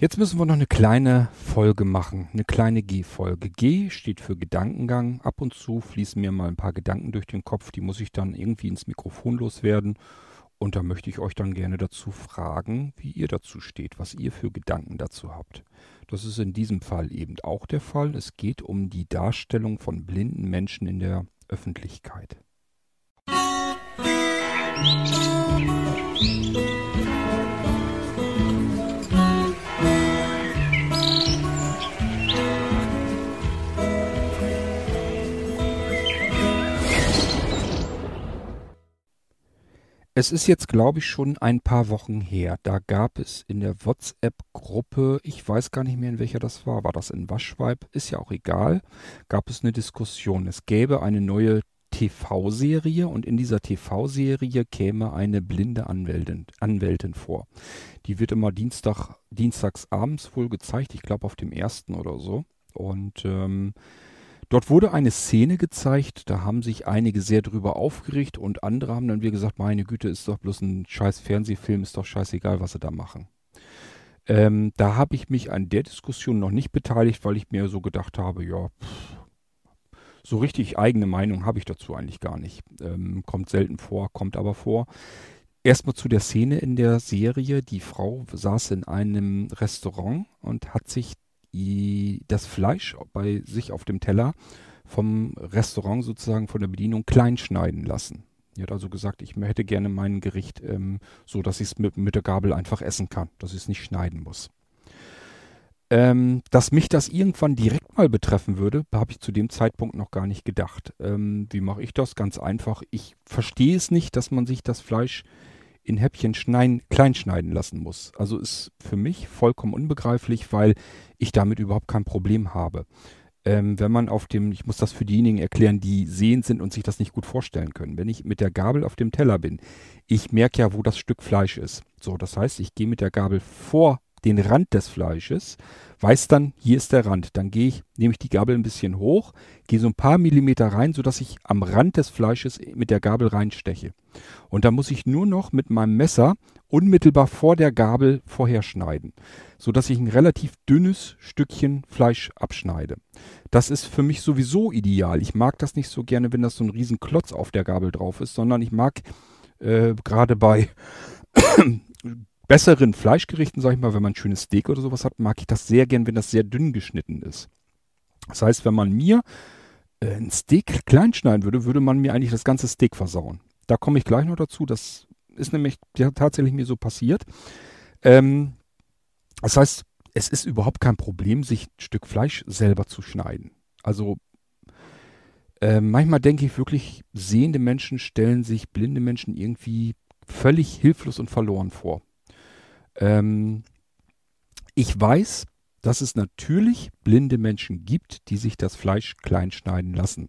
Jetzt müssen wir noch eine kleine Folge machen, eine kleine G-Folge. G steht für Gedankengang. Ab und zu fließen mir mal ein paar Gedanken durch den Kopf, die muss ich dann irgendwie ins Mikrofon loswerden. Und da möchte ich euch dann gerne dazu fragen, wie ihr dazu steht, was ihr für Gedanken dazu habt. Das ist in diesem Fall eben auch der Fall. Es geht um die Darstellung von blinden Menschen in der Öffentlichkeit. Musik Es ist jetzt, glaube ich, schon ein paar Wochen her. Da gab es in der WhatsApp-Gruppe, ich weiß gar nicht mehr, in welcher das war, war das in Waschweib, ist ja auch egal, gab es eine Diskussion. Es gäbe eine neue TV-Serie und in dieser TV-Serie käme eine blinde Anwältin, Anwältin vor. Die wird immer Dienstag, dienstags abends wohl gezeigt, ich glaube auf dem ersten oder so. Und ähm, Dort wurde eine Szene gezeigt, da haben sich einige sehr drüber aufgeregt und andere haben dann wieder gesagt, meine Güte, ist doch bloß ein scheiß Fernsehfilm, ist doch scheißegal, was sie da machen. Ähm, da habe ich mich an der Diskussion noch nicht beteiligt, weil ich mir so gedacht habe, ja, pff, so richtig eigene Meinung habe ich dazu eigentlich gar nicht. Ähm, kommt selten vor, kommt aber vor. Erstmal zu der Szene in der Serie. Die Frau saß in einem Restaurant und hat sich das Fleisch bei sich auf dem Teller vom Restaurant sozusagen von der Bedienung klein schneiden lassen. Die hat also gesagt, ich hätte gerne mein Gericht ähm, so, dass ich es mit, mit der Gabel einfach essen kann, dass ich es nicht schneiden muss. Ähm, dass mich das irgendwann direkt mal betreffen würde, habe ich zu dem Zeitpunkt noch gar nicht gedacht. Ähm, wie mache ich das? Ganz einfach. Ich verstehe es nicht, dass man sich das Fleisch in Häppchen schneiden, klein schneiden lassen muss. Also ist für mich vollkommen unbegreiflich, weil ich damit überhaupt kein Problem habe. Ähm, wenn man auf dem, ich muss das für diejenigen erklären, die sehend sind und sich das nicht gut vorstellen können. Wenn ich mit der Gabel auf dem Teller bin, ich merke ja, wo das Stück Fleisch ist. So, das heißt, ich gehe mit der Gabel vor den Rand des Fleisches, weiß dann, hier ist der Rand. Dann gehe ich, nehme ich die Gabel ein bisschen hoch, gehe so ein paar Millimeter rein, sodass ich am Rand des Fleisches mit der Gabel reinsteche. Und dann muss ich nur noch mit meinem Messer unmittelbar vor der Gabel vorher schneiden, sodass ich ein relativ dünnes Stückchen Fleisch abschneide. Das ist für mich sowieso ideal. Ich mag das nicht so gerne, wenn das so ein riesen Klotz auf der Gabel drauf ist, sondern ich mag äh, gerade bei besseren Fleischgerichten, sag ich mal, wenn man ein schönes Steak oder sowas hat, mag ich das sehr gern, wenn das sehr dünn geschnitten ist. Das heißt, wenn man mir äh, ein Steak klein schneiden würde, würde man mir eigentlich das ganze Steak versauen. Da komme ich gleich noch dazu. Das ist nämlich ja, tatsächlich mir so passiert. Ähm, das heißt, es ist überhaupt kein Problem, sich ein Stück Fleisch selber zu schneiden. Also äh, manchmal denke ich wirklich, sehende Menschen stellen sich blinde Menschen irgendwie völlig hilflos und verloren vor. Ähm, ich weiß, dass es natürlich blinde Menschen gibt, die sich das Fleisch klein schneiden lassen.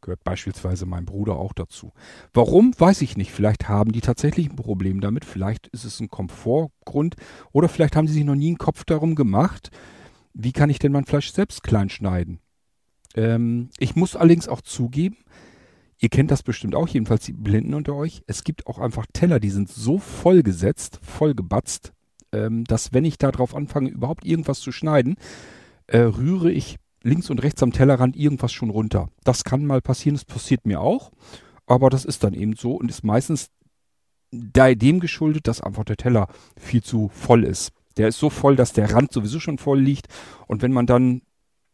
Gehört beispielsweise mein Bruder auch dazu. Warum, weiß ich nicht. Vielleicht haben die tatsächlich ein Problem damit. Vielleicht ist es ein Komfortgrund. Oder vielleicht haben sie sich noch nie einen Kopf darum gemacht, wie kann ich denn mein Fleisch selbst klein schneiden. Ähm, ich muss allerdings auch zugeben, ihr kennt das bestimmt auch, jedenfalls die Blinden unter euch. Es gibt auch einfach Teller, die sind so vollgesetzt, vollgebatzt, ähm, dass wenn ich darauf anfange, überhaupt irgendwas zu schneiden, äh, rühre ich links und rechts am Tellerrand irgendwas schon runter. Das kann mal passieren, das passiert mir auch, aber das ist dann eben so und ist meistens dem geschuldet, dass einfach der Teller viel zu voll ist. Der ist so voll, dass der Rand sowieso schon voll liegt und wenn man dann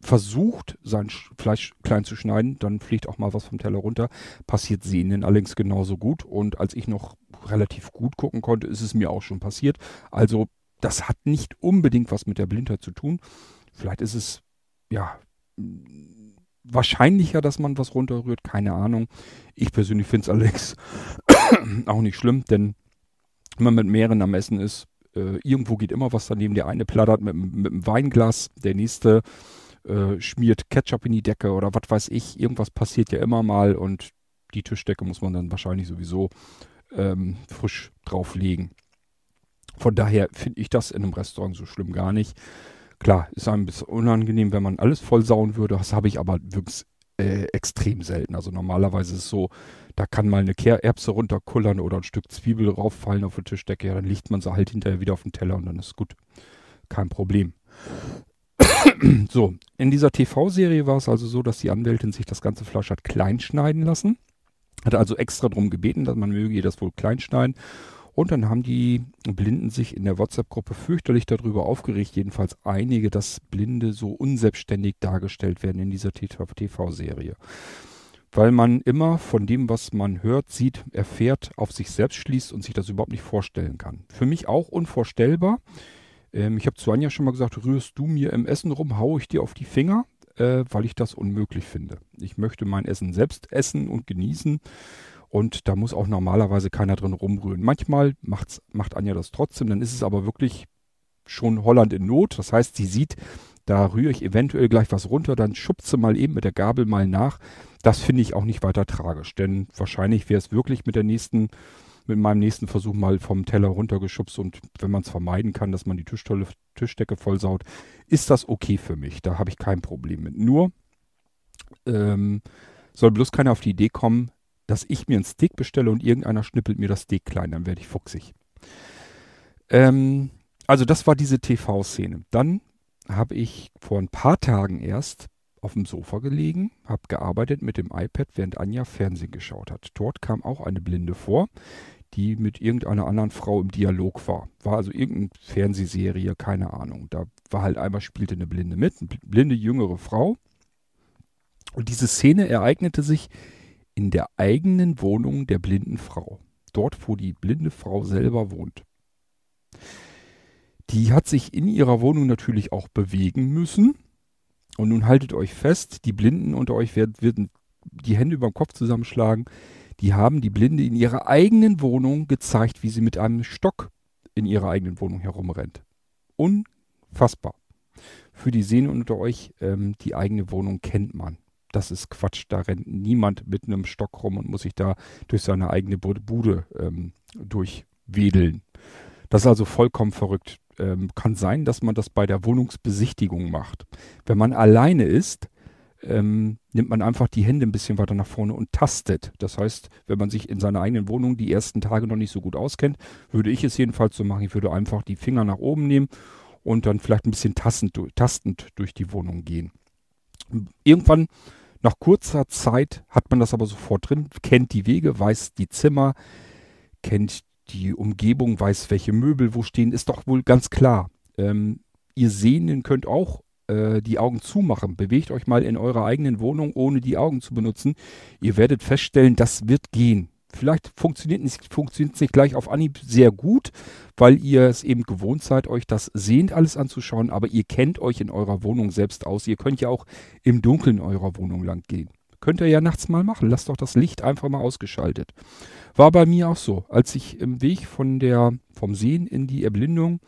versucht, sein Fleisch klein zu schneiden, dann fliegt auch mal was vom Teller runter. Passiert Sehnen allerdings genauso gut. Und als ich noch relativ gut gucken konnte, ist es mir auch schon passiert. Also das hat nicht unbedingt was mit der Blindheit zu tun. Vielleicht ist es, ja, wahrscheinlicher, dass man was runterrührt. Keine Ahnung. Ich persönlich finde es allerdings auch nicht schlimm, denn wenn man mit mehreren am Essen ist, äh, irgendwo geht immer was daneben. Der eine plattert mit, mit einem Weinglas, der nächste äh, schmiert Ketchup in die Decke oder was weiß ich. Irgendwas passiert ja immer mal und die Tischdecke muss man dann wahrscheinlich sowieso ähm, frisch drauflegen. Von daher finde ich das in einem Restaurant so schlimm gar nicht. Klar, ist ein bisschen unangenehm, wenn man alles voll sauen würde. Das habe ich aber wirklich äh, extrem selten. Also normalerweise ist es so, da kann mal eine Kehrerbse runterkullern oder ein Stück Zwiebel rauffallen auf die Tischdecke. Ja, dann liegt man sie halt hinterher wieder auf den Teller und dann ist gut. kein Problem. so, in dieser TV-Serie war es also so, dass die Anwältin sich das ganze Fleisch hat klein schneiden lassen. Hat also extra darum gebeten, dass man möge ihr das wohl klein schneiden. Und dann haben die Blinden sich in der WhatsApp-Gruppe fürchterlich darüber aufgeregt, jedenfalls einige, dass Blinde so unselbstständig dargestellt werden in dieser TV-Serie. Weil man immer von dem, was man hört, sieht, erfährt, auf sich selbst schließt und sich das überhaupt nicht vorstellen kann. Für mich auch unvorstellbar. Ähm, ich habe zu Anja schon mal gesagt, rührst du mir im Essen rum, haue ich dir auf die Finger, äh, weil ich das unmöglich finde. Ich möchte mein Essen selbst essen und genießen und da muss auch normalerweise keiner drin rumrühren. Manchmal macht's, macht Anja das trotzdem, dann ist es aber wirklich schon Holland in Not. Das heißt, sie sieht, da rühre ich eventuell gleich was runter, dann schubst sie mal eben mit der Gabel mal nach. Das finde ich auch nicht weiter tragisch, denn wahrscheinlich wäre es wirklich mit der nächsten, mit meinem nächsten Versuch mal vom Teller runtergeschubst und wenn man es vermeiden kann, dass man die Tischtolle, Tischdecke vollsaut, ist das okay für mich. Da habe ich kein Problem mit. Nur ähm, soll bloß keiner auf die Idee kommen, dass ich mir ein Steak bestelle und irgendeiner schnippelt mir das Steak klein, dann werde ich fuchsig. Ähm, also das war diese TV-Szene. Dann habe ich vor ein paar Tagen erst auf dem Sofa gelegen, habe gearbeitet mit dem iPad, während Anja Fernsehen geschaut hat. Dort kam auch eine Blinde vor, die mit irgendeiner anderen Frau im Dialog war. War also irgendeine Fernsehserie, keine Ahnung. Da war halt einmal spielte eine Blinde mit, eine blinde jüngere Frau. Und diese Szene ereignete sich in der eigenen Wohnung der blinden Frau. Dort, wo die blinde Frau selber wohnt. Die hat sich in ihrer Wohnung natürlich auch bewegen müssen. Und nun haltet euch fest, die Blinden unter euch werden, werden die Hände über den Kopf zusammenschlagen. Die haben die Blinde in ihrer eigenen Wohnung gezeigt, wie sie mit einem Stock in ihrer eigenen Wohnung herumrennt. Unfassbar. Für die Sehnen unter euch, ähm, die eigene Wohnung kennt man das ist Quatsch. Da rennt niemand mit einem Stock rum und muss sich da durch seine eigene Bude ähm, durchwedeln. Das ist also vollkommen verrückt. Ähm, kann sein, dass man das bei der Wohnungsbesichtigung macht. Wenn man alleine ist, ähm, nimmt man einfach die Hände ein bisschen weiter nach vorne und tastet. Das heißt, wenn man sich in seiner eigenen Wohnung die ersten Tage noch nicht so gut auskennt, würde ich es jedenfalls so machen. Ich würde einfach die Finger nach oben nehmen und dann vielleicht ein bisschen tastend, tastend durch die Wohnung gehen. Irgendwann nach kurzer Zeit hat man das aber sofort drin, kennt die Wege, weiß die Zimmer, kennt die Umgebung, weiß, welche Möbel wo stehen, ist doch wohl ganz klar. Ähm, ihr Sehenden könnt auch äh, die Augen zumachen. Bewegt euch mal in eurer eigenen Wohnung, ohne die Augen zu benutzen. Ihr werdet feststellen, das wird gehen. Vielleicht funktioniert es nicht, funktioniert nicht gleich auf Anhieb sehr gut, weil ihr es eben gewohnt seid, euch das sehend alles anzuschauen, aber ihr kennt euch in eurer Wohnung selbst aus. Ihr könnt ja auch im Dunkeln eurer Wohnung lang gehen. Könnt ihr ja nachts mal machen. Lasst doch das Licht einfach mal ausgeschaltet. War bei mir auch so. Als ich im Weg von der, vom Sehen in die Erblindung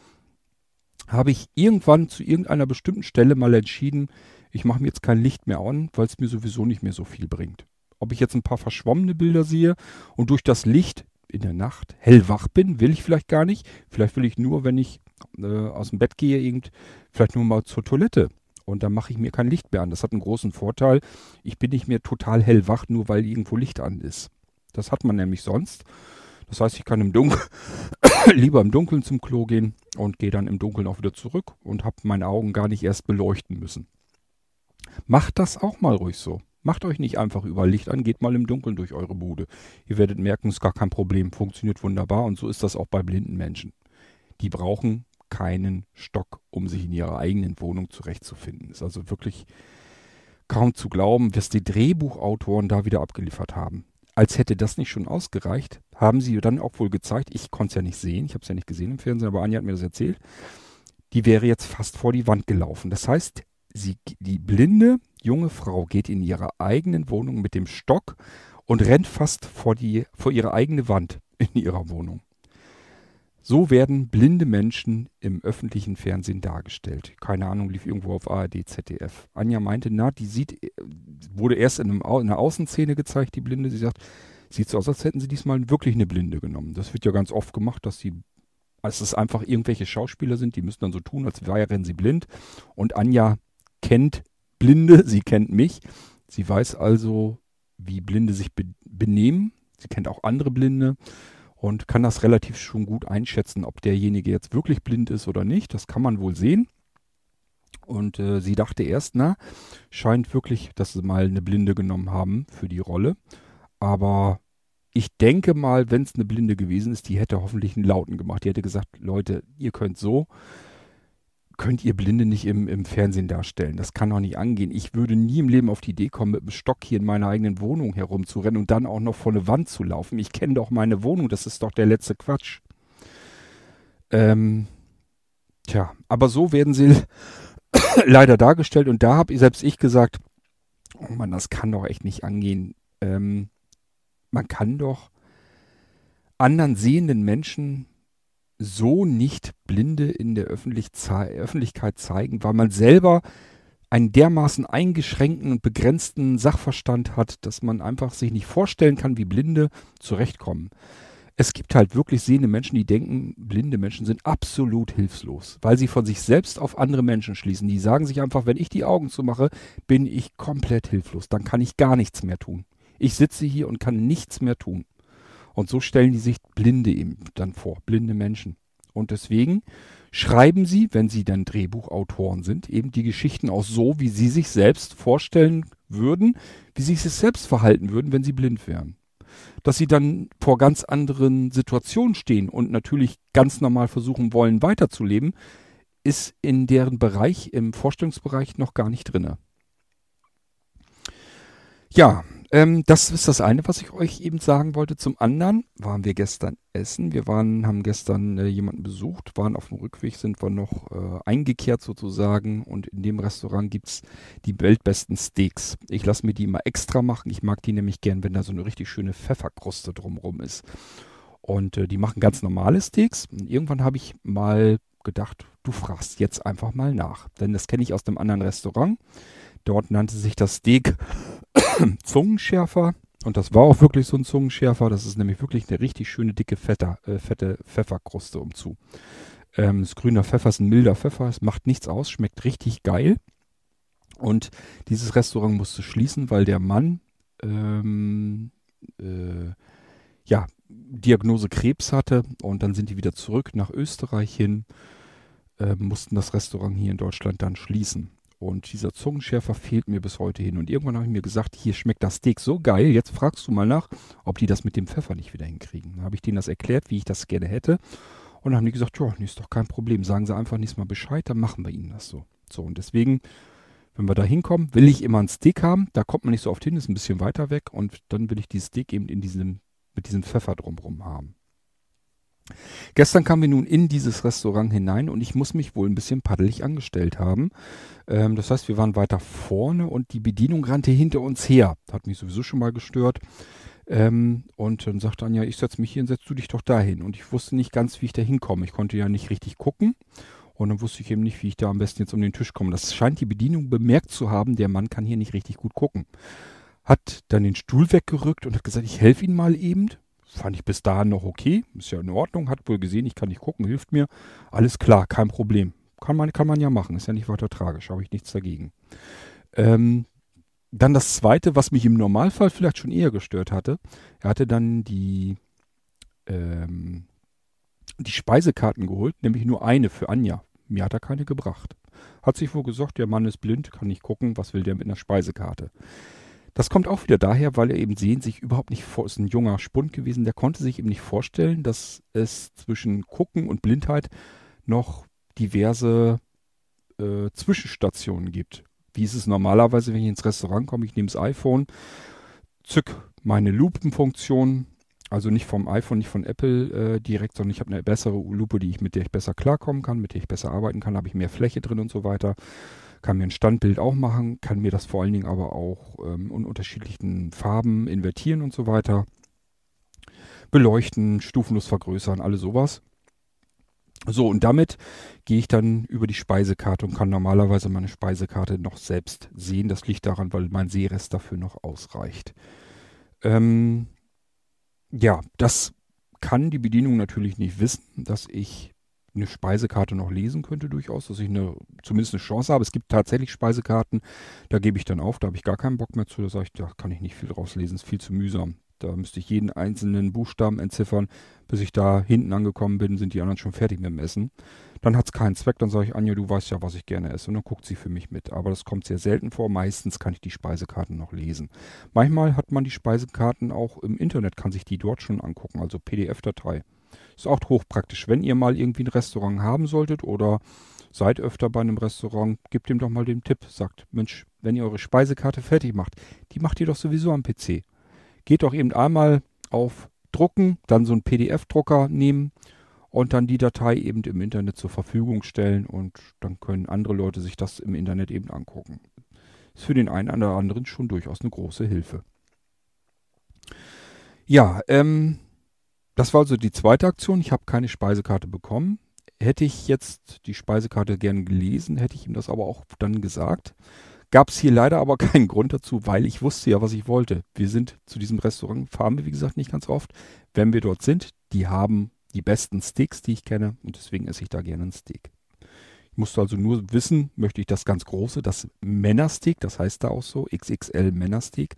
habe ich irgendwann zu irgendeiner bestimmten Stelle mal entschieden, ich mache mir jetzt kein Licht mehr an, weil es mir sowieso nicht mehr so viel bringt ob ich jetzt ein paar verschwommene Bilder sehe und durch das Licht in der Nacht hellwach bin, will ich vielleicht gar nicht. Vielleicht will ich nur, wenn ich äh, aus dem Bett gehe, irgend, vielleicht nur mal zur Toilette. Und dann mache ich mir kein Licht mehr an. Das hat einen großen Vorteil. Ich bin nicht mehr total hellwach, nur weil irgendwo Licht an ist. Das hat man nämlich sonst. Das heißt, ich kann im Dunkeln lieber im Dunkeln zum Klo gehen und gehe dann im Dunkeln auch wieder zurück und habe meine Augen gar nicht erst beleuchten müssen. Macht das auch mal ruhig so. Macht euch nicht einfach über Licht an, geht mal im Dunkeln durch eure Bude. Ihr werdet merken, es ist gar kein Problem, funktioniert wunderbar und so ist das auch bei blinden Menschen. Die brauchen keinen Stock, um sich in ihrer eigenen Wohnung zurechtzufinden. Ist also wirklich kaum zu glauben, was die Drehbuchautoren da wieder abgeliefert haben. Als hätte das nicht schon ausgereicht, haben sie dann auch wohl gezeigt, ich konnte es ja nicht sehen, ich habe es ja nicht gesehen im Fernsehen, aber Anja hat mir das erzählt, die wäre jetzt fast vor die Wand gelaufen. Das heißt, sie, die Blinde junge Frau geht in ihrer eigenen Wohnung mit dem Stock und rennt fast vor, die, vor ihre eigene Wand in ihrer Wohnung. So werden blinde Menschen im öffentlichen Fernsehen dargestellt. Keine Ahnung, lief irgendwo auf ARD, ZDF. Anja meinte, na, die sieht, wurde erst in, einem, in einer Außenszene gezeigt, die Blinde. Sie sagt, sieht so aus, als hätten sie diesmal wirklich eine Blinde genommen. Das wird ja ganz oft gemacht, dass sie, als es einfach irgendwelche Schauspieler sind, die müssen dann so tun, als wären sie blind. Und Anja kennt Blinde, sie kennt mich. Sie weiß also, wie Blinde sich be benehmen. Sie kennt auch andere Blinde. und kann das relativ schon gut einschätzen, ob derjenige jetzt wirklich blind ist oder nicht. Das kann man wohl sehen. Und äh, sie dachte erst, na, scheint wirklich, dass sie mal eine Blinde genommen haben für die Rolle. Aber ich denke mal, wenn es eine Blinde gewesen ist, die hätte hoffentlich einen Lauten gemacht. Die hätte gesagt, Leute, ihr könnt so, könnt ihr Blinde nicht im, im Fernsehen darstellen. Das kann doch nicht angehen. Ich würde nie im Leben auf die Idee kommen, mit einem Stock hier in meiner eigenen Wohnung herumzurennen und dann auch noch vor eine Wand zu laufen. Ich kenne doch meine Wohnung, das ist doch der letzte Quatsch. Ähm, tja, aber so werden sie leider dargestellt und da habe selbst ich gesagt, oh Mann, das kann doch echt nicht angehen. Ähm, man kann doch anderen sehenden Menschen so nicht Blinde in der Öffentlich Öffentlichkeit zeigen, weil man selber einen dermaßen eingeschränkten und begrenzten Sachverstand hat, dass man einfach sich nicht vorstellen kann, wie Blinde zurechtkommen. Es gibt halt wirklich sehende Menschen, die denken, blinde Menschen sind absolut hilflos, weil sie von sich selbst auf andere Menschen schließen. Die sagen sich einfach, wenn ich die Augen zumache, bin ich komplett hilflos. Dann kann ich gar nichts mehr tun. Ich sitze hier und kann nichts mehr tun. Und so stellen die sich Blinde eben dann vor, blinde Menschen. Und deswegen schreiben sie, wenn sie dann Drehbuchautoren sind, eben die Geschichten auch so, wie sie sich selbst vorstellen würden, wie sie sich selbst verhalten würden, wenn sie blind wären dass sie dann vor ganz anderen Situationen stehen und natürlich ganz normal versuchen wollen, weiterzuleben, ist in deren Bereich, im Vorstellungsbereich noch gar nicht drinne. Ja, ähm, das ist das eine, was ich euch eben sagen wollte. Zum anderen waren wir gestern essen. Wir waren, haben gestern äh, jemanden besucht, waren auf dem Rückweg, sind wir noch äh, eingekehrt sozusagen. Und in dem Restaurant gibt es die weltbesten Steaks. Ich lasse mir die immer extra machen. Ich mag die nämlich gern, wenn da so eine richtig schöne Pfefferkruste drumrum ist. Und äh, die machen ganz normale Steaks. Und irgendwann habe ich mal gedacht, du fragst jetzt einfach mal nach. Denn das kenne ich aus dem anderen Restaurant. Dort nannte sich das Steak Zungenschärfer. Und das war auch wirklich so ein Zungenschärfer. Das ist nämlich wirklich eine richtig schöne, dicke, fette, äh, fette Pfefferkruste umzu. Ähm, das grüner Pfeffer ist ein milder Pfeffer. Es macht nichts aus, schmeckt richtig geil. Und dieses Restaurant musste schließen, weil der Mann ähm, äh, ja, Diagnose Krebs hatte. Und dann sind die wieder zurück nach Österreich hin, äh, mussten das Restaurant hier in Deutschland dann schließen. Und dieser Zungenschärfer fehlt mir bis heute hin. Und irgendwann habe ich mir gesagt, hier schmeckt das Steak so geil. Jetzt fragst du mal nach, ob die das mit dem Pfeffer nicht wieder hinkriegen. Dann habe ich denen das erklärt, wie ich das gerne hätte. Und dann haben die gesagt, ja, nee, ist doch kein Problem. Sagen sie einfach nächstes Mal Bescheid, dann machen wir ihnen das so. So, und deswegen, wenn wir da hinkommen, will ich immer ein Steak haben. Da kommt man nicht so oft hin, ist ein bisschen weiter weg. Und dann will ich dieses Steak eben in diesem, mit diesem Pfeffer drumherum haben. Gestern kamen wir nun in dieses Restaurant hinein und ich muss mich wohl ein bisschen paddelig angestellt haben. Ähm, das heißt, wir waren weiter vorne und die Bedienung rannte hinter uns her. Hat mich sowieso schon mal gestört. Ähm, und dann sagte Anja, ich setze mich hier und setz du dich doch dahin. Und ich wusste nicht ganz, wie ich da hinkomme. Ich konnte ja nicht richtig gucken. Und dann wusste ich eben nicht, wie ich da am besten jetzt um den Tisch komme. Das scheint die Bedienung bemerkt zu haben. Der Mann kann hier nicht richtig gut gucken. Hat dann den Stuhl weggerückt und hat gesagt, ich helfe Ihnen mal eben fand ich bis dahin noch okay. Ist ja in Ordnung, hat wohl gesehen, ich kann nicht gucken, hilft mir. Alles klar, kein Problem. Kann man, kann man ja machen, ist ja nicht weiter tragisch, habe ich nichts dagegen. Ähm, dann das zweite, was mich im Normalfall vielleicht schon eher gestört hatte. Er hatte dann die, ähm, die Speisekarten geholt, nämlich nur eine für Anja. Mir hat er keine gebracht. Hat sich wohl gesagt, der Mann ist blind, kann nicht gucken, was will der mit einer Speisekarte? Das kommt auch wieder daher, weil er eben sehen sich überhaupt nicht vor, ist ein junger Spund gewesen, der konnte sich eben nicht vorstellen, dass es zwischen Gucken und Blindheit noch diverse äh, Zwischenstationen gibt. Wie ist es normalerweise, wenn ich ins Restaurant komme, ich nehme das iPhone, zück meine Lupenfunktion, also nicht vom iPhone, nicht von Apple äh, direkt, sondern ich habe eine bessere Lupe, die ich, mit der ich besser klarkommen kann, mit der ich besser arbeiten kann, habe ich mehr Fläche drin und so weiter kann mir ein Standbild auch machen, kann mir das vor allen Dingen aber auch ähm, in unterschiedlichen Farben invertieren und so weiter. Beleuchten, stufenlos vergrößern, alles sowas. So, und damit gehe ich dann über die Speisekarte und kann normalerweise meine Speisekarte noch selbst sehen. Das liegt daran, weil mein Sehrest dafür noch ausreicht. Ähm, ja, das kann die Bedienung natürlich nicht wissen, dass ich eine Speisekarte noch lesen könnte durchaus, dass ich eine, zumindest eine Chance habe. Es gibt tatsächlich Speisekarten, da gebe ich dann auf, da habe ich gar keinen Bock mehr zu, da sage ich, da kann ich nicht viel draus lesen, ist viel zu mühsam. Da müsste ich jeden einzelnen Buchstaben entziffern. Bis ich da hinten angekommen bin, sind die anderen schon fertig mit dem Essen. Dann hat es keinen Zweck. Dann sage ich, Anja, du weißt ja, was ich gerne esse. Und dann guckt sie für mich mit. Aber das kommt sehr selten vor. Meistens kann ich die Speisekarten noch lesen. Manchmal hat man die Speisekarten auch im Internet, kann sich die dort schon angucken. Also PDF-Datei. Ist auch hochpraktisch. Wenn ihr mal irgendwie ein Restaurant haben solltet oder seid öfter bei einem Restaurant, gebt ihm doch mal den Tipp. Sagt, Mensch, wenn ihr eure Speisekarte fertig macht, die macht ihr doch sowieso am PC. Geht doch eben einmal auf Drucken, dann so einen PDF-Drucker nehmen und dann die Datei eben im Internet zur Verfügung stellen und dann können andere Leute sich das im Internet eben angucken. Ist für den einen oder anderen schon durchaus eine große Hilfe. Ja, ähm, das war also die zweite Aktion. Ich habe keine Speisekarte bekommen. Hätte ich jetzt die Speisekarte gern gelesen, hätte ich ihm das aber auch dann gesagt. Gab es hier leider aber keinen Grund dazu, weil ich wusste ja, was ich wollte. Wir sind zu diesem Restaurant, fahren wir wie gesagt nicht ganz oft. Wenn wir dort sind, die haben die besten Steaks, die ich kenne und deswegen esse ich da gerne ein Steak. Ich musste also nur wissen, möchte ich das ganz große, das Männersteak, das heißt da auch so, XXL Männersteak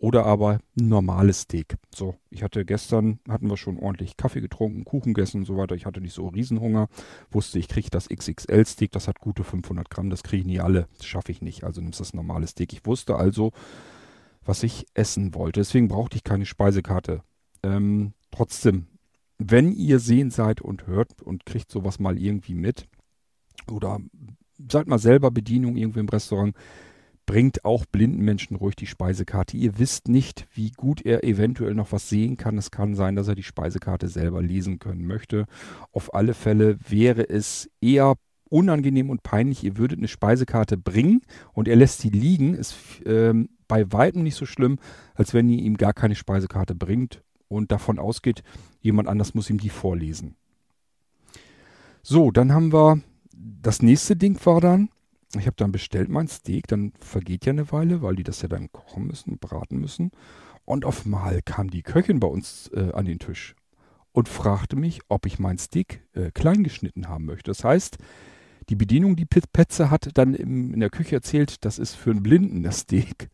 oder aber ein normales Steak. So, ich hatte gestern, hatten wir schon ordentlich Kaffee getrunken, Kuchen gegessen und so weiter. Ich hatte nicht so Riesenhunger. Wusste, ich kriege das XXL-Steak, das hat gute 500 Gramm, das kriege ich nie alle. Das schaffe ich nicht, also nimmst das normale Steak. Ich wusste also, was ich essen wollte. Deswegen brauchte ich keine Speisekarte. Ähm, trotzdem, wenn ihr sehen seid und hört und kriegt sowas mal irgendwie mit oder seid mal selber Bedienung irgendwie im Restaurant, bringt auch blinden Menschen ruhig die Speisekarte. Ihr wisst nicht, wie gut er eventuell noch was sehen kann. Es kann sein, dass er die Speisekarte selber lesen können möchte. Auf alle Fälle wäre es eher unangenehm und peinlich. Ihr würdet eine Speisekarte bringen und er lässt sie liegen. Ist ähm, bei weitem nicht so schlimm, als wenn ihr ihm gar keine Speisekarte bringt und davon ausgeht, jemand anders muss ihm die vorlesen. So, dann haben wir das nächste Ding war dann, ich habe dann bestellt mein Steak, dann vergeht ja eine Weile, weil die das ja dann kochen müssen, braten müssen. Und auf einmal kam die Köchin bei uns äh, an den Tisch und fragte mich, ob ich mein Steak äh, klein geschnitten haben möchte. Das heißt, die Bedienung, die Petze hat dann im, in der Küche erzählt, das ist für einen Blinden das Steak.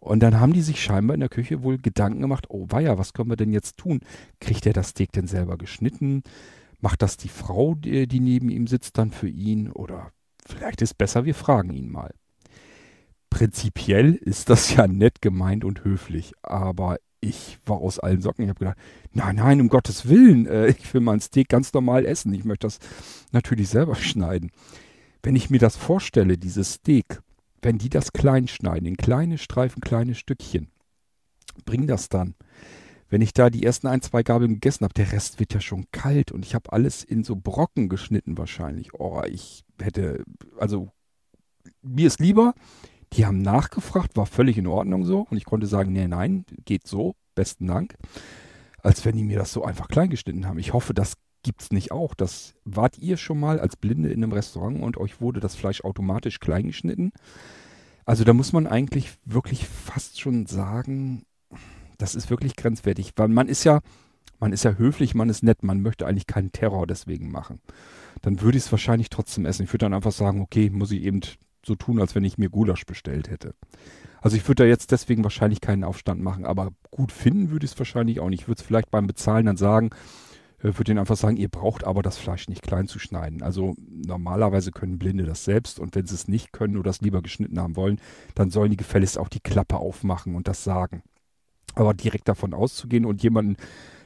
Und dann haben die sich scheinbar in der Küche wohl Gedanken gemacht, oh weia, was können wir denn jetzt tun? Kriegt er das Steak denn selber geschnitten? Macht das die Frau, die, die neben ihm sitzt, dann für ihn? Oder Vielleicht ist besser, wir fragen ihn mal. Prinzipiell ist das ja nett gemeint und höflich, aber ich war aus allen Socken. Ich habe gedacht, nein, nein, um Gottes Willen, äh, ich will mein Steak ganz normal essen. Ich möchte das natürlich selber schneiden. Wenn ich mir das vorstelle, dieses Steak, wenn die das klein schneiden, in kleine Streifen, kleine Stückchen, bring das dann wenn ich da die ersten ein, zwei Gabeln gegessen habe, der Rest wird ja schon kalt und ich habe alles in so Brocken geschnitten wahrscheinlich. Oh, ich hätte, also mir ist lieber, die haben nachgefragt, war völlig in Ordnung so und ich konnte sagen, nee, nein, geht so, besten Dank, als wenn die mir das so einfach klein geschnitten haben. Ich hoffe, das gibt's nicht auch. Das wart ihr schon mal als Blinde in einem Restaurant und euch wurde das Fleisch automatisch klein geschnitten? Also da muss man eigentlich wirklich fast schon sagen, das ist wirklich grenzwertig, weil man ist ja, man ist ja höflich, man ist nett, man möchte eigentlich keinen Terror deswegen machen. Dann würde ich es wahrscheinlich trotzdem essen. Ich würde dann einfach sagen, okay, muss ich eben so tun, als wenn ich mir Gulasch bestellt hätte. Also ich würde da jetzt deswegen wahrscheinlich keinen Aufstand machen, aber gut finden würde ich es wahrscheinlich auch nicht. Ich würde es vielleicht beim Bezahlen dann sagen, äh, würde ihnen einfach sagen, ihr braucht aber das Fleisch nicht klein zu schneiden. Also normalerweise können Blinde das selbst und wenn sie es nicht können oder das lieber geschnitten haben wollen, dann sollen die gefälligst auch die Klappe aufmachen und das sagen. Aber direkt davon auszugehen und jemanden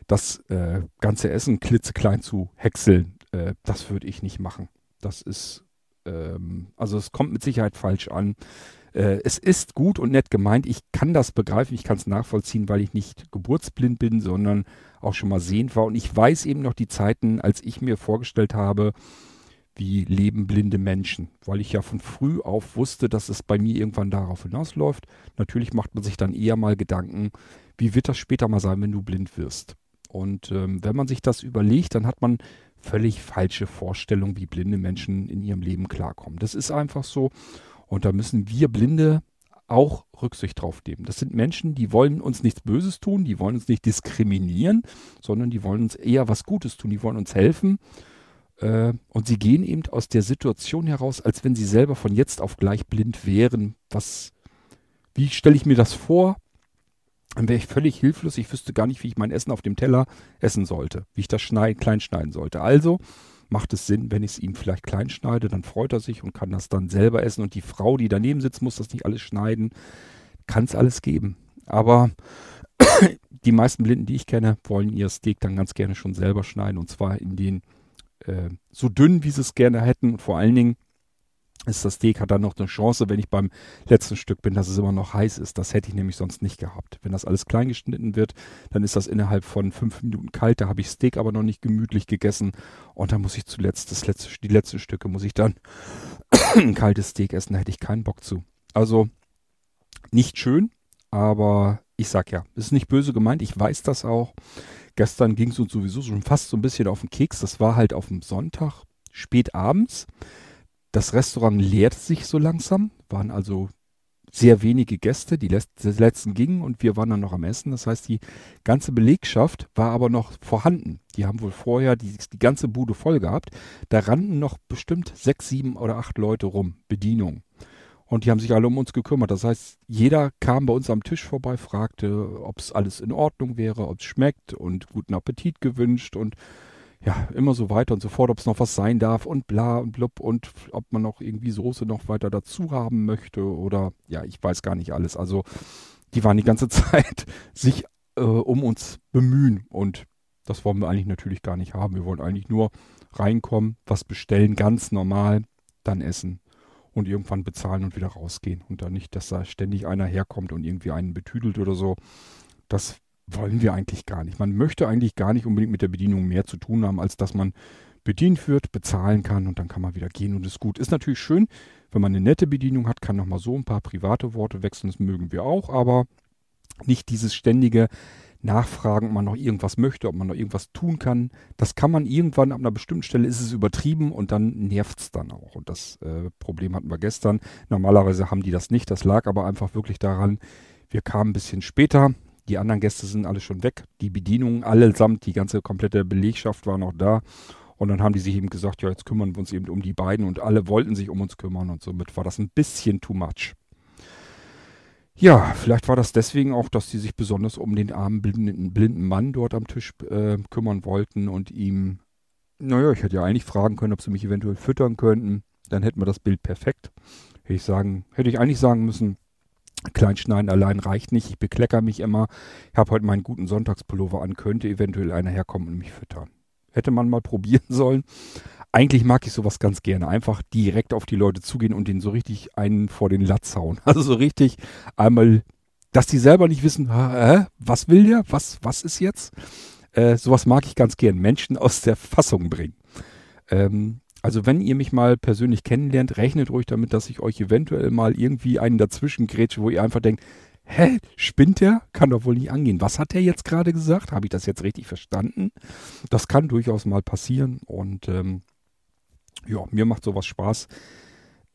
das äh, ganze Essen klitzeklein zu häckseln, äh, das würde ich nicht machen. Das ist, ähm, also es kommt mit Sicherheit falsch an. Äh, es ist gut und nett gemeint. Ich kann das begreifen, ich kann es nachvollziehen, weil ich nicht geburtsblind bin, sondern auch schon mal sehend war. Und ich weiß eben noch die Zeiten, als ich mir vorgestellt habe, wie leben blinde Menschen, weil ich ja von früh auf wusste, dass es bei mir irgendwann darauf hinausläuft. Natürlich macht man sich dann eher mal Gedanken, wie wird das später mal sein, wenn du blind wirst. Und ähm, wenn man sich das überlegt, dann hat man völlig falsche Vorstellungen, wie blinde Menschen in ihrem Leben klarkommen. Das ist einfach so. Und da müssen wir Blinde auch Rücksicht drauf nehmen. Das sind Menschen, die wollen uns nichts Böses tun, die wollen uns nicht diskriminieren, sondern die wollen uns eher was Gutes tun, die wollen uns helfen. Äh, und sie gehen eben aus der Situation heraus, als wenn sie selber von jetzt auf gleich blind wären. Was, wie stelle ich mir das vor? dann wäre ich völlig hilflos. Ich wüsste gar nicht, wie ich mein Essen auf dem Teller essen sollte, wie ich das schneid, klein schneiden sollte. Also macht es Sinn, wenn ich es ihm vielleicht klein schneide, dann freut er sich und kann das dann selber essen. Und die Frau, die daneben sitzt, muss das nicht alles schneiden. Kann es alles geben. Aber die meisten Blinden, die ich kenne, wollen ihr Steak dann ganz gerne schon selber schneiden. Und zwar in den äh, so dünn, wie sie es gerne hätten. Und vor allen Dingen ist das Steak hat dann noch eine Chance, wenn ich beim letzten Stück bin, dass es immer noch heiß ist. Das hätte ich nämlich sonst nicht gehabt. Wenn das alles klein geschnitten wird, dann ist das innerhalb von fünf Minuten kalt. Da habe ich Steak aber noch nicht gemütlich gegessen und dann muss ich zuletzt das letzte, die letzten Stücke muss ich dann ein kaltes Steak essen. Da hätte ich keinen Bock zu. Also nicht schön, aber ich sag ja, ist nicht böse gemeint. Ich weiß das auch. Gestern ging es uns sowieso schon fast so ein bisschen auf den Keks. Das war halt auf dem Sonntag, spät abends. Das Restaurant leerte sich so langsam, waren also sehr wenige Gäste, die letzten gingen und wir waren dann noch am Essen. Das heißt, die ganze Belegschaft war aber noch vorhanden. Die haben wohl vorher die, die ganze Bude voll gehabt. Da rannten noch bestimmt sechs, sieben oder acht Leute rum, Bedienung. Und die haben sich alle um uns gekümmert. Das heißt, jeder kam bei uns am Tisch vorbei, fragte, ob es alles in Ordnung wäre, ob es schmeckt und guten Appetit gewünscht und ja, immer so weiter und so fort, ob es noch was sein darf und bla und blub und ob man noch irgendwie Soße noch weiter dazu haben möchte oder ja, ich weiß gar nicht alles. Also die waren die ganze Zeit sich äh, um uns bemühen und das wollen wir eigentlich natürlich gar nicht haben. Wir wollen eigentlich nur reinkommen, was bestellen, ganz normal, dann essen und irgendwann bezahlen und wieder rausgehen und dann nicht, dass da ständig einer herkommt und irgendwie einen betüdelt oder so. Das wollen wir eigentlich gar nicht. Man möchte eigentlich gar nicht unbedingt mit der Bedienung mehr zu tun haben, als dass man bedient wird, bezahlen kann und dann kann man wieder gehen und ist gut. Ist natürlich schön, wenn man eine nette Bedienung hat, kann nochmal so ein paar private Worte wechseln, das mögen wir auch, aber nicht dieses ständige Nachfragen, ob man noch irgendwas möchte, ob man noch irgendwas tun kann. Das kann man irgendwann ab einer bestimmten Stelle ist es übertrieben und dann nervt es dann auch. Und das äh, Problem hatten wir gestern. Normalerweise haben die das nicht. Das lag aber einfach wirklich daran, wir kamen ein bisschen später. Die anderen Gäste sind alle schon weg. Die Bedienungen allesamt, die ganze komplette Belegschaft war noch da. Und dann haben die sich eben gesagt, ja, jetzt kümmern wir uns eben um die beiden und alle wollten sich um uns kümmern und somit war das ein bisschen too much. Ja, vielleicht war das deswegen auch, dass die sich besonders um den armen blinden, blinden Mann dort am Tisch äh, kümmern wollten und ihm, naja, ich hätte ja eigentlich fragen können, ob sie mich eventuell füttern könnten. Dann hätten wir das Bild perfekt. Hätte ich sagen, hätte ich eigentlich sagen müssen, Kleinschneiden allein reicht nicht. Ich beklecker mich immer. Ich habe heute meinen guten Sonntagspullover an. Könnte eventuell einer herkommen und mich füttern. Hätte man mal probieren sollen. Eigentlich mag ich sowas ganz gerne. Einfach direkt auf die Leute zugehen und denen so richtig einen vor den Latz hauen. Also so richtig einmal, dass die selber nicht wissen, äh, was will der? Was, was ist jetzt? Äh, sowas mag ich ganz gern. Menschen aus der Fassung bringen. Ähm, also wenn ihr mich mal persönlich kennenlernt, rechnet ruhig damit, dass ich euch eventuell mal irgendwie einen dazwischen grätsche, wo ihr einfach denkt, hä, spinnt der? Kann doch wohl nicht angehen. Was hat der jetzt gerade gesagt? Habe ich das jetzt richtig verstanden? Das kann durchaus mal passieren und ähm, ja, mir macht sowas Spaß.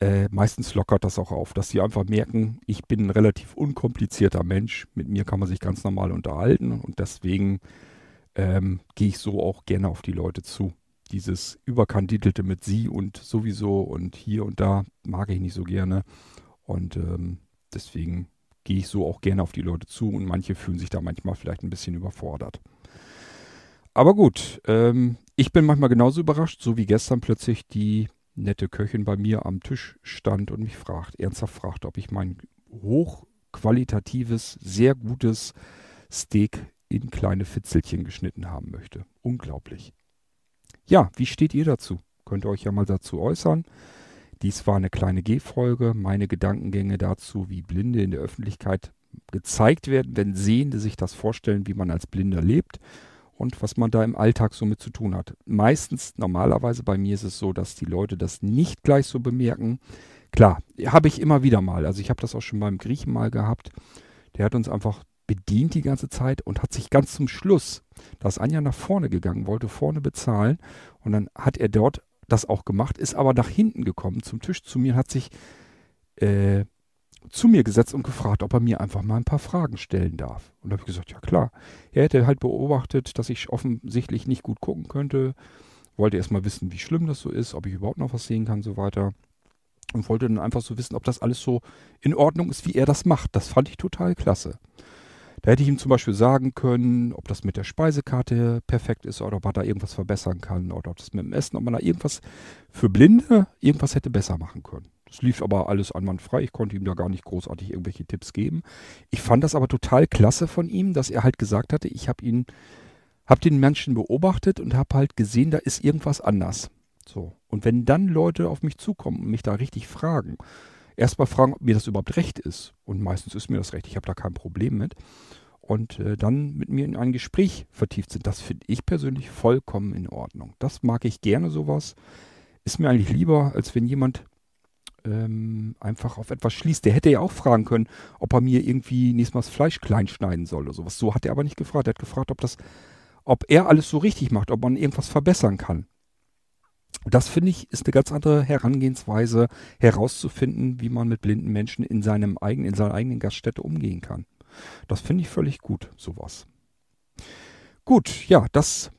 Äh, meistens lockert das auch auf, dass sie einfach merken, ich bin ein relativ unkomplizierter Mensch. Mit mir kann man sich ganz normal unterhalten und deswegen ähm, gehe ich so auch gerne auf die Leute zu dieses Überkandidelte mit sie und sowieso und hier und da mag ich nicht so gerne. Und ähm, deswegen gehe ich so auch gerne auf die Leute zu und manche fühlen sich da manchmal vielleicht ein bisschen überfordert. Aber gut, ähm, ich bin manchmal genauso überrascht, so wie gestern plötzlich die nette Köchin bei mir am Tisch stand und mich fragt, ernsthaft fragt, ob ich mein hochqualitatives, sehr gutes Steak in kleine Fitzelchen geschnitten haben möchte. Unglaublich. Ja, wie steht ihr dazu? Könnt ihr euch ja mal dazu äußern. Dies war eine kleine G-Folge, meine Gedankengänge dazu, wie Blinde in der Öffentlichkeit gezeigt werden, wenn Sehende sich das vorstellen, wie man als Blinder lebt und was man da im Alltag so mit zu tun hat. Meistens, normalerweise bei mir ist es so, dass die Leute das nicht gleich so bemerken. Klar, habe ich immer wieder mal. Also ich habe das auch schon beim Griechen mal gehabt. Der hat uns einfach bedient die ganze Zeit und hat sich ganz zum Schluss, da ist Anja nach vorne gegangen, wollte vorne bezahlen und dann hat er dort das auch gemacht, ist aber nach hinten gekommen zum Tisch zu mir, hat sich äh, zu mir gesetzt und gefragt, ob er mir einfach mal ein paar Fragen stellen darf. Und da habe ich gesagt, ja klar. Er hätte halt beobachtet, dass ich offensichtlich nicht gut gucken könnte, wollte erst mal wissen, wie schlimm das so ist, ob ich überhaupt noch was sehen kann, so weiter. Und wollte dann einfach so wissen, ob das alles so in Ordnung ist, wie er das macht. Das fand ich total klasse. Da hätte ich ihm zum Beispiel sagen können, ob das mit der Speisekarte perfekt ist oder ob er da irgendwas verbessern kann oder ob das mit dem Essen, ob man da irgendwas für Blinde irgendwas hätte besser machen können. Das lief aber alles einwandfrei. Ich konnte ihm da gar nicht großartig irgendwelche Tipps geben. Ich fand das aber total klasse von ihm, dass er halt gesagt hatte, ich habe ihn, habe den Menschen beobachtet und habe halt gesehen, da ist irgendwas anders. So. Und wenn dann Leute auf mich zukommen und mich da richtig fragen, erstmal fragen, ob mir das überhaupt recht ist. Und meistens ist mir das recht. Ich habe da kein Problem mit. Und äh, dann mit mir in ein Gespräch vertieft sind. Das finde ich persönlich vollkommen in Ordnung. Das mag ich gerne sowas. Ist mir eigentlich lieber, als wenn jemand ähm, einfach auf etwas schließt. Der hätte ja auch fragen können, ob er mir irgendwie nächstes Mal das Fleisch klein schneiden soll oder sowas. So hat er aber nicht gefragt. Er hat gefragt, ob das, ob er alles so richtig macht, ob man irgendwas verbessern kann. Das finde ich ist eine ganz andere Herangehensweise, herauszufinden, wie man mit blinden Menschen in seinem eigenen, in seiner eigenen Gaststätte umgehen kann. Das finde ich völlig gut, sowas. Gut, ja, das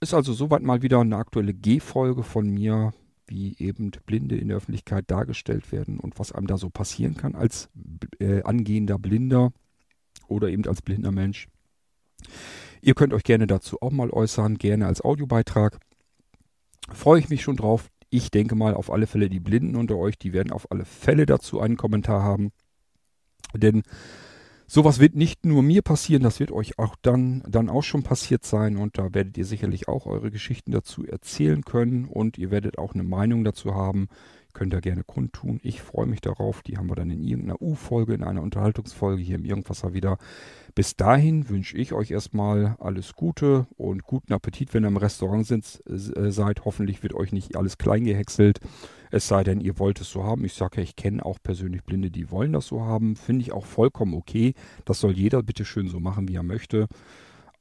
ist also soweit mal wieder eine aktuelle G-Folge von mir, wie eben Blinde in der Öffentlichkeit dargestellt werden und was einem da so passieren kann als äh, angehender Blinder oder eben als blinder Mensch. Ihr könnt euch gerne dazu auch mal äußern, gerne als Audiobeitrag freue ich mich schon drauf. Ich denke mal auf alle Fälle die Blinden unter euch, die werden auf alle Fälle dazu einen Kommentar haben. Denn sowas wird nicht nur mir passieren, das wird euch auch dann, dann auch schon passiert sein und da werdet ihr sicherlich auch eure Geschichten dazu erzählen können und ihr werdet auch eine Meinung dazu haben. Könnt ihr gerne kundtun. Ich freue mich darauf. Die haben wir dann in irgendeiner U-Folge, in einer Unterhaltungsfolge hier im Irgendwasser wieder. Bis dahin wünsche ich euch erstmal alles Gute und guten Appetit, wenn ihr im Restaurant sind, äh, seid. Hoffentlich wird euch nicht alles klein gehäckselt. Es sei denn, ihr wollt es so haben. Ich sage ja, ich kenne auch persönlich Blinde, die wollen das so haben. Finde ich auch vollkommen okay. Das soll jeder bitte schön so machen, wie er möchte.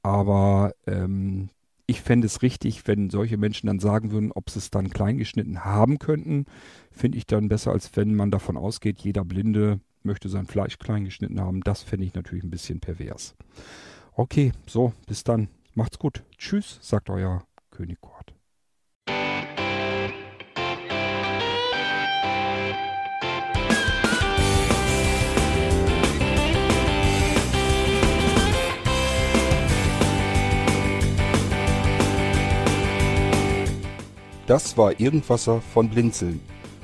Aber ähm, ich fände es richtig, wenn solche Menschen dann sagen würden, ob sie es dann kleingeschnitten haben könnten. Finde ich dann besser, als wenn man davon ausgeht, jeder Blinde möchte sein Fleisch klein geschnitten haben. Das fände ich natürlich ein bisschen pervers. Okay, so, bis dann. Macht's gut. Tschüss, sagt euer König Kort. Das war Irgendwasser von Blinzeln.